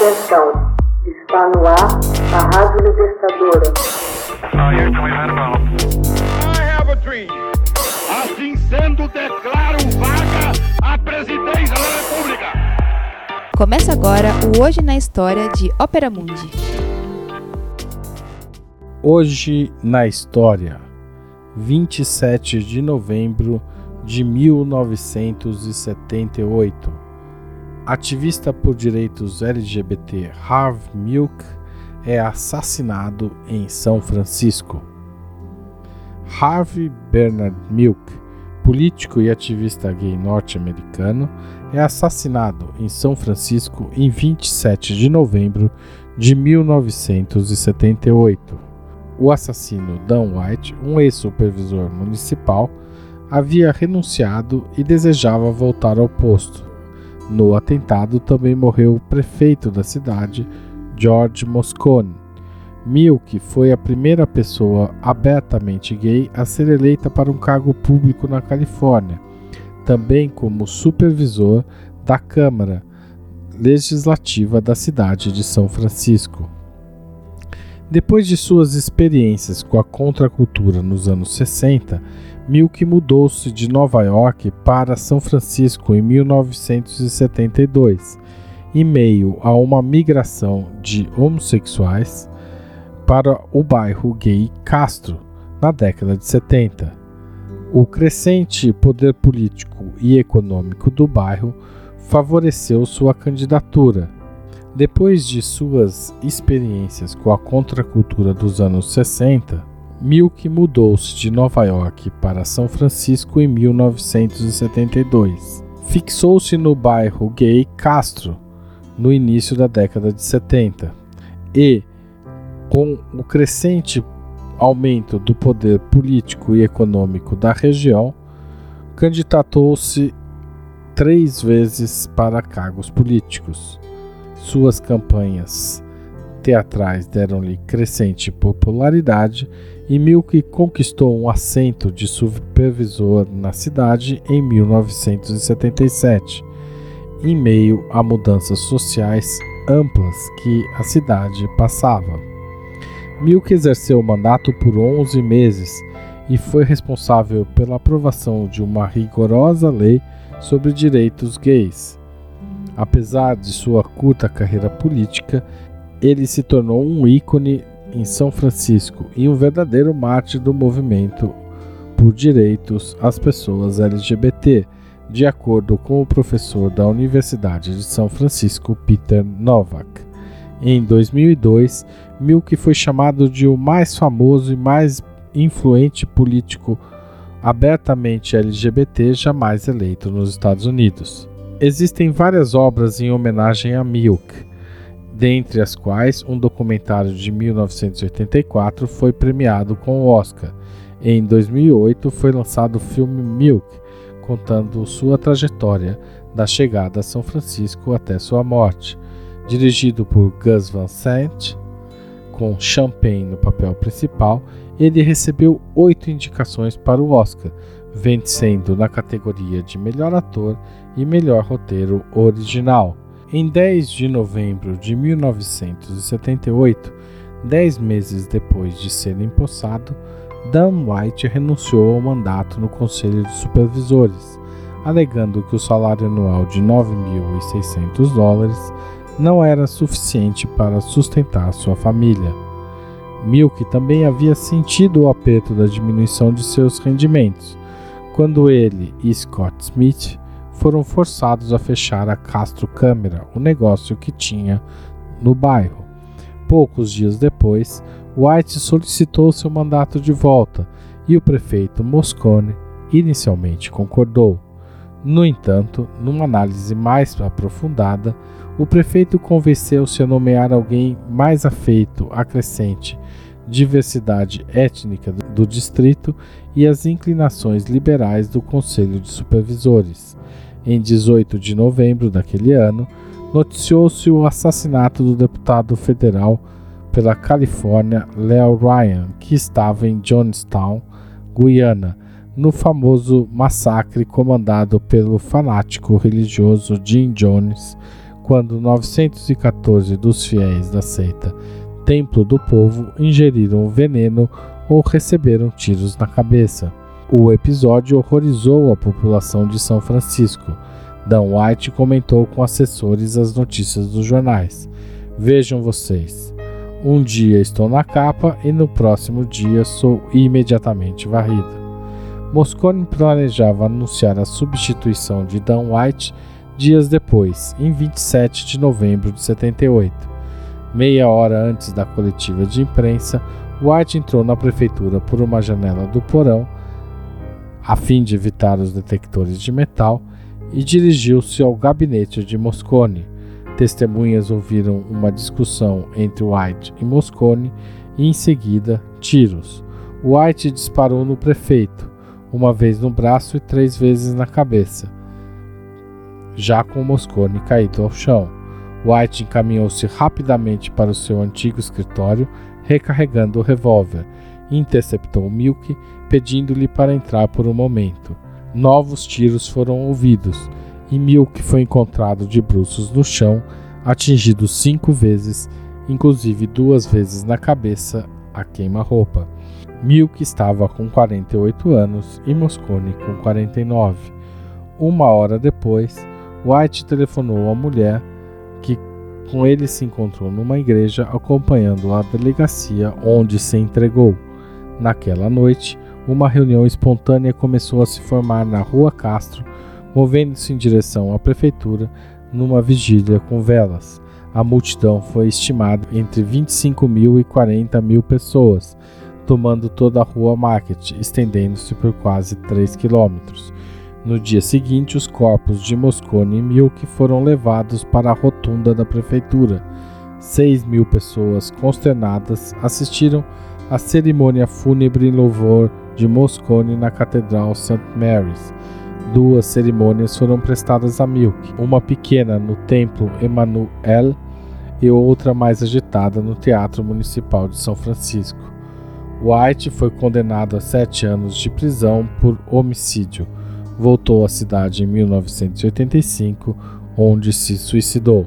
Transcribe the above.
Atenção, está no ar a Rádio Libertadora. Assim sendo, declaro vaga a presidência da República. Começa agora o Hoje na História de Ópera Mundi. Hoje na História, 27 de novembro de 1978. Ativista por direitos LGBT Harvey Milk é assassinado em São Francisco. Harvey Bernard Milk, político e ativista gay norte-americano, é assassinado em São Francisco em 27 de novembro de 1978. O assassino Dan White, um ex-supervisor municipal, havia renunciado e desejava voltar ao posto. No atentado também morreu o prefeito da cidade, George Moscone. Milk foi a primeira pessoa abertamente gay a ser eleita para um cargo público na Califórnia, também como supervisor da Câmara Legislativa da cidade de São Francisco. Depois de suas experiências com a contracultura nos anos 60, Milk mudou-se de Nova York para São Francisco em 1972, em meio a uma migração de homossexuais para o bairro gay Castro, na década de 70. O crescente poder político e econômico do bairro favoreceu sua candidatura. Depois de suas experiências com a contracultura dos anos 60, Milk mudou-se de Nova York para São Francisco em 1972. Fixou-se no bairro gay Castro no início da década de 70 e, com o crescente aumento do poder político e econômico da região, candidatou-se três vezes para cargos políticos. Suas campanhas teatrais deram-lhe crescente popularidade e Milk conquistou um assento de supervisor na cidade em 1977, em meio a mudanças sociais amplas que a cidade passava. Milk exerceu o mandato por 11 meses e foi responsável pela aprovação de uma rigorosa lei sobre direitos gays. Apesar de sua curta carreira política, ele se tornou um ícone em São Francisco e um verdadeiro mártir do movimento por direitos às pessoas LGBT, de acordo com o professor da Universidade de São Francisco, Peter Novak. Em 2002, Milk foi chamado de o mais famoso e mais influente político abertamente LGBT jamais eleito nos Estados Unidos. Existem várias obras em homenagem a Milk dentre as quais um documentário de 1984 foi premiado com o Oscar. Em 2008 foi lançado o filme Milk, contando sua trajetória da chegada a São Francisco até sua morte. Dirigido por Gus Van Sant, com Champagne no papel principal, ele recebeu oito indicações para o Oscar, vencendo na categoria de melhor ator e melhor roteiro original. Em 10 de novembro de 1978, dez meses depois de ser empossado, Dan White renunciou ao mandato no Conselho de Supervisores, alegando que o salário anual de 9.600 dólares não era suficiente para sustentar sua família. Milk também havia sentido o aperto da diminuição de seus rendimentos, quando ele e Scott Smith foram forçados a fechar a Castro Câmara, o negócio que tinha no bairro. Poucos dias depois, White solicitou seu mandato de volta e o prefeito Moscone inicialmente concordou. No entanto, numa análise mais aprofundada, o prefeito convenceu-se a nomear alguém mais afeito à crescente diversidade étnica do distrito e as inclinações liberais do Conselho de Supervisores. Em 18 de novembro daquele ano, noticiou-se o assassinato do deputado federal pela Califórnia Leo Ryan, que estava em Johnstown, Guiana, no famoso massacre comandado pelo fanático religioso Jim Jones quando 914 dos fiéis da seita Templo do Povo ingeriram veneno ou receberam tiros na cabeça. O episódio horrorizou a população de São Francisco. Dan White comentou com assessores as notícias dos jornais. Vejam vocês. Um dia estou na capa e no próximo dia sou imediatamente varrida. Moscone planejava anunciar a substituição de Dan White dias depois, em 27 de novembro de 78. Meia hora antes da coletiva de imprensa, White entrou na prefeitura por uma janela do porão, a fim de evitar os detectores de metal, e dirigiu-se ao gabinete de Moscone. Testemunhas ouviram uma discussão entre White e Moscone e, em seguida, tiros. White disparou no prefeito, uma vez no braço e três vezes na cabeça, já com Moscone caído ao chão. White encaminhou-se rapidamente para o seu antigo escritório, recarregando o revólver, interceptou Milk, pedindo-lhe para entrar por um momento. Novos tiros foram ouvidos e Milk foi encontrado de bruços no chão, atingido cinco vezes, inclusive duas vezes na cabeça, a queima-roupa. Milk estava com 48 anos e Moscone com 49. Uma hora depois, White telefonou à mulher que com ele se encontrou numa igreja acompanhando a delegacia onde se entregou. Naquela noite, uma reunião espontânea começou a se formar na Rua Castro, movendo-se em direção à prefeitura numa vigília com velas. A multidão foi estimada entre 25 mil e 40 mil pessoas, tomando toda a Rua Market, estendendo-se por quase 3 quilômetros. No dia seguinte, os corpos de Moscone e Milk foram levados para a rotunda da prefeitura. 6 mil pessoas consternadas assistiram à cerimônia fúnebre em louvor de Moscone na Catedral St. Mary's. Duas cerimônias foram prestadas a Milk, uma pequena no Templo Emmanuel e outra mais agitada no Teatro Municipal de São Francisco. White foi condenado a sete anos de prisão por homicídio. Voltou à cidade em 1985, onde se suicidou.